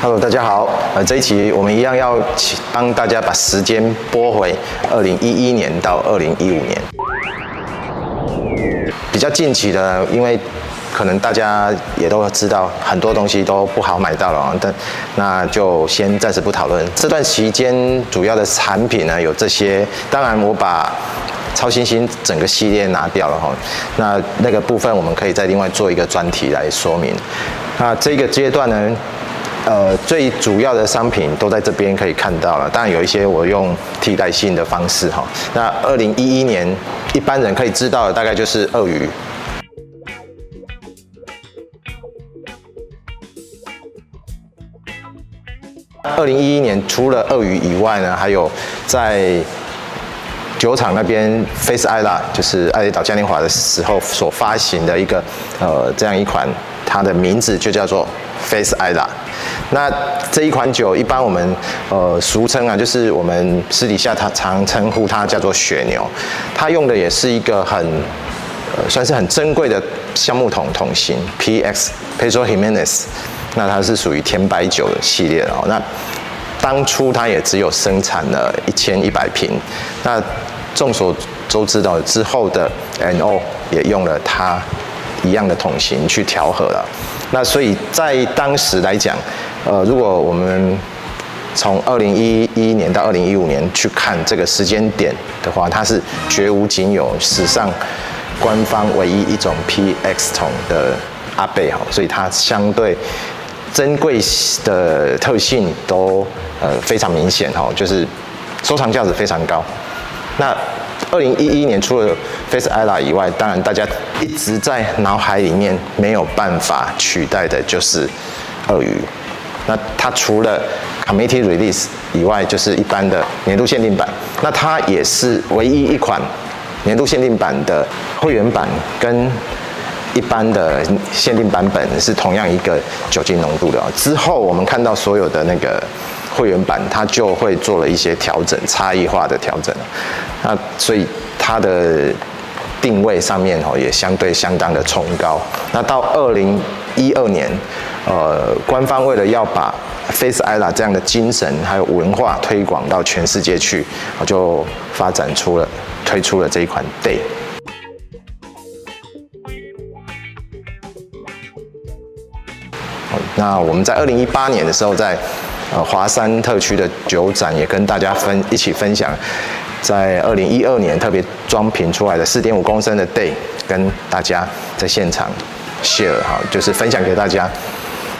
Hello，大家好。呃，这一期我们一样要帮大家把时间拨回二零一一年到二零一五年，比较近期的，因为。可能大家也都知道，很多东西都不好买到了，但那就先暂时不讨论。这段期间主要的产品呢，有这些，当然我把超新星整个系列拿掉了哈，那那个部分我们可以再另外做一个专题来说明。那这个阶段呢，呃，最主要的商品都在这边可以看到了，当然有一些我用替代性的方式哈。那二零一一年一般人可以知道的大概就是鳄鱼。二零一一年，除了鳄鱼以外呢，还有在酒厂那边，Face Ila，就是爱丽岛嘉年华的时候所发行的一个呃这样一款，它的名字就叫做 Face Isla。那这一款酒，一般我们呃俗称啊，就是我们私底下它常称呼它叫做雪牛，它用的也是一个很呃算是很珍贵的橡木桶桶型 PX Pedro Ximénez。那它是属于甜白酒的系列哦。那当初它也只有生产了一千一百瓶。那众所周知道之后的 NO 也用了它一样的桶型去调和了。那所以在当时来讲，呃，如果我们从二零一一年到二零一五年去看这个时间点的话，它是绝无仅有史上官方唯一一种 PX 桶的阿贝哈，所以它相对。珍贵的特性都呃非常明显哈，就是收藏价值非常高。那二零一一年除了 Face ILLA 以外，当然大家一直在脑海里面没有办法取代的就是鳄鱼。那它除了 Committee Release 以外，就是一般的年度限定版。那它也是唯一一款年度限定版的会员版跟。一般的限定版本是同样一个酒精浓度的。之后我们看到所有的那个会员版，它就会做了一些调整，差异化的调整。那所以它的定位上面哦也相对相当的崇高。那到二零一二年，呃，官方为了要把 Face Isla 这样的精神还有文化推广到全世界去，我就发展出了推出了这一款 Day。那我们在二零一八年的时候，在呃华山特区的酒展也跟大家分一起分享，在二零一二年特别装瓶出来的四点五公升的 Day，跟大家在现场 share 哈，就是分享给大家。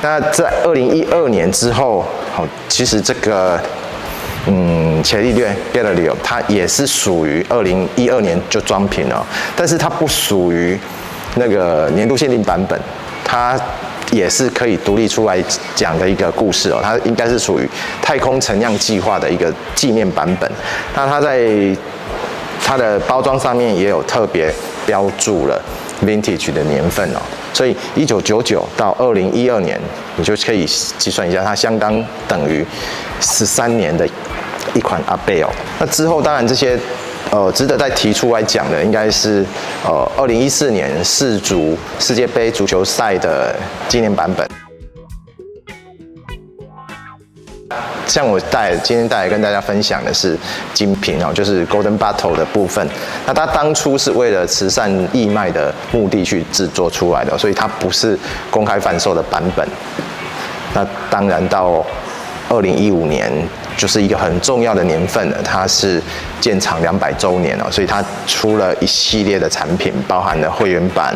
那在二零一二年之后，好，其实这个嗯，伽利略 Galileo 它也是属于二零一二年就装瓶了，但是它不属于那个年度限定版本，它。也是可以独立出来讲的一个故事哦，它应该是属于太空陈酿计划的一个纪念版本。那它在它的包装上面也有特别标注了 vintage 的年份哦，所以一九九九到二零一二年，你就可以计算一下，它相当等于十三年的一款阿贝哦。那之后当然这些。呃，值得再提出来讲的，应该是呃，二零一四年世足世界杯足球赛的纪念版本。像我带今天带来跟大家分享的是金瓶哦，就是 Golden Bottle 的部分。那它当初是为了慈善义卖的目的去制作出来的，所以它不是公开贩售的版本。那当然到二零一五年。就是一个很重要的年份了，它是建厂两百周年了，所以它出了一系列的产品，包含了会员版、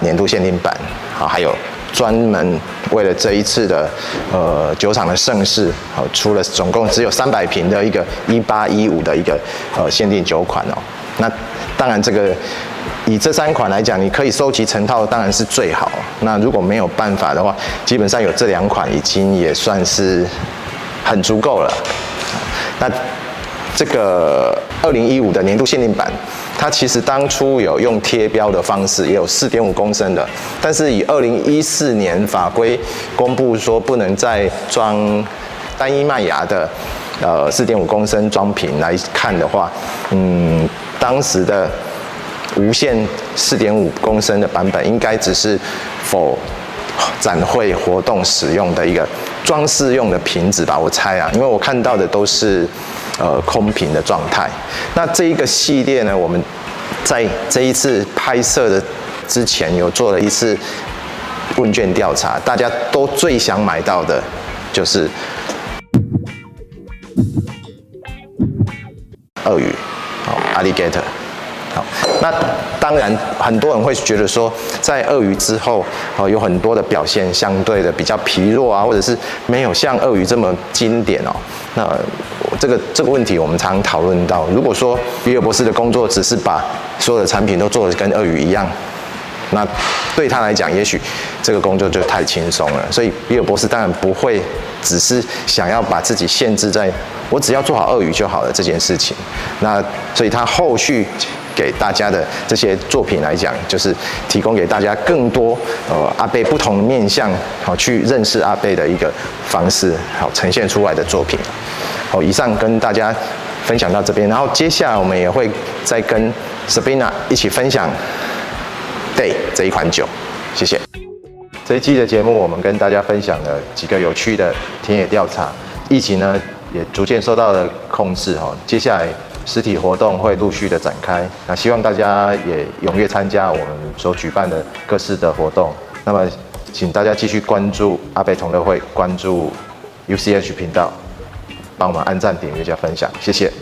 年度限定版，好，还有专门为了这一次的呃酒厂的盛事，好，出了总共只有三百瓶的一个一八一五的一个呃限定酒款哦。那当然这个以这三款来讲，你可以收集成套当然是最好。那如果没有办法的话，基本上有这两款已经也算是。很足够了，那这个二零一五的年度限定版，它其实当初有用贴标的方式，也有四点五公升的，但是以二零一四年法规公布说不能再装单一麦芽的呃四点五公升装瓶来看的话，嗯，当时的无限四点五公升的版本应该只是否展会活动使用的一个装饰用的瓶子吧，我猜啊，因为我看到的都是。呃，空瓶的状态。那这一个系列呢，我们在这一次拍摄的之前有做了一次问卷调查，大家都最想买到的就是鳄鱼，好，alligator。好，那当然很多人会觉得说，在鳄鱼之后，哦，有很多的表现相对的比较疲弱啊，或者是没有像鳄鱼这么经典哦。那这个这个问题，我们常常讨论到，如果说比尔博士的工作只是把所有的产品都做得跟鳄鱼一样，那对他来讲，也许这个工作就太轻松了。所以比尔博士当然不会只是想要把自己限制在我只要做好鳄鱼就好了这件事情。那所以他后续给大家的这些作品来讲，就是提供给大家更多呃阿贝不同面向好去认识阿贝的一个方式，好呈现出来的作品。好，以上跟大家分享到这边，然后接下来我们也会再跟 Sabina 一起分享 Day 这一款酒，谢谢。这一期的节目，我们跟大家分享了几个有趣的田野调查，疫情呢也逐渐受到了控制哈。接下来实体活动会陆续的展开，那希望大家也踊跃参加我们所举办的各式的活动。那么，请大家继续关注阿贝同乐会，关注 UCH 频道。帮我们按赞、点阅加分享，谢谢。